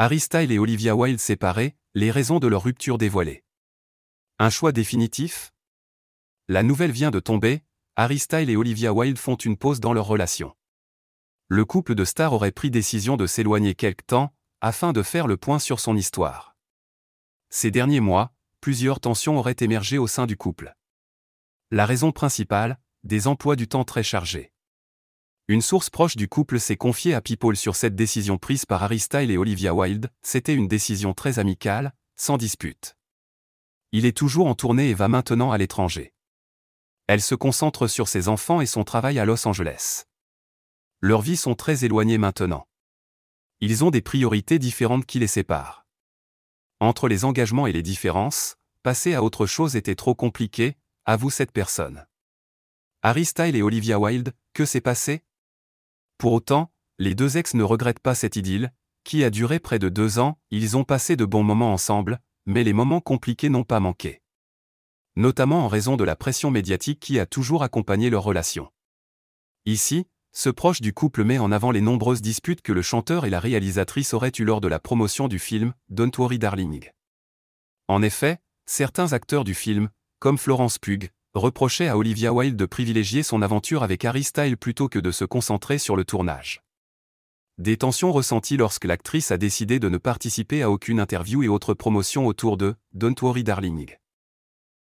Harry Styles et Olivia Wilde séparés, les raisons de leur rupture dévoilées. Un choix définitif? La nouvelle vient de tomber, Harry Styles et Olivia Wilde font une pause dans leur relation. Le couple de stars aurait pris décision de s'éloigner quelque temps, afin de faire le point sur son histoire. Ces derniers mois, plusieurs tensions auraient émergé au sein du couple. La raison principale, des emplois du temps très chargés. Une source proche du couple s'est confiée à People sur cette décision prise par Harry et Olivia Wilde, c'était une décision très amicale, sans dispute. Il est toujours en tournée et va maintenant à l'étranger. Elle se concentre sur ses enfants et son travail à Los Angeles. Leurs vies sont très éloignées maintenant. Ils ont des priorités différentes qui les séparent. Entre les engagements et les différences, passer à autre chose était trop compliqué, avoue cette personne. Harry et Olivia Wilde, que s'est passé? Pour autant, les deux ex ne regrettent pas cette idylle, qui a duré près de deux ans, ils ont passé de bons moments ensemble, mais les moments compliqués n'ont pas manqué. Notamment en raison de la pression médiatique qui a toujours accompagné leur relation. Ici, ce proche du couple met en avant les nombreuses disputes que le chanteur et la réalisatrice auraient eues lors de la promotion du film Don't Worry Darling. En effet, certains acteurs du film, comme Florence Pugh, reprochait à Olivia Wilde de privilégier son aventure avec Harry Styles plutôt que de se concentrer sur le tournage. Des tensions ressenties lorsque l'actrice a décidé de ne participer à aucune interview et autre promotion autour de Don't Worry Darling.